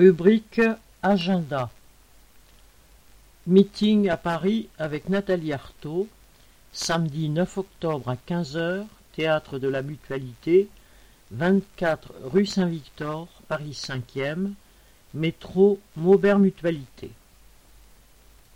Rubrique Agenda Meeting à Paris avec Nathalie Artaud, samedi 9 octobre à 15h, Théâtre de la Mutualité, 24 rue Saint-Victor, Paris 5e, métro Maubert Mutualité.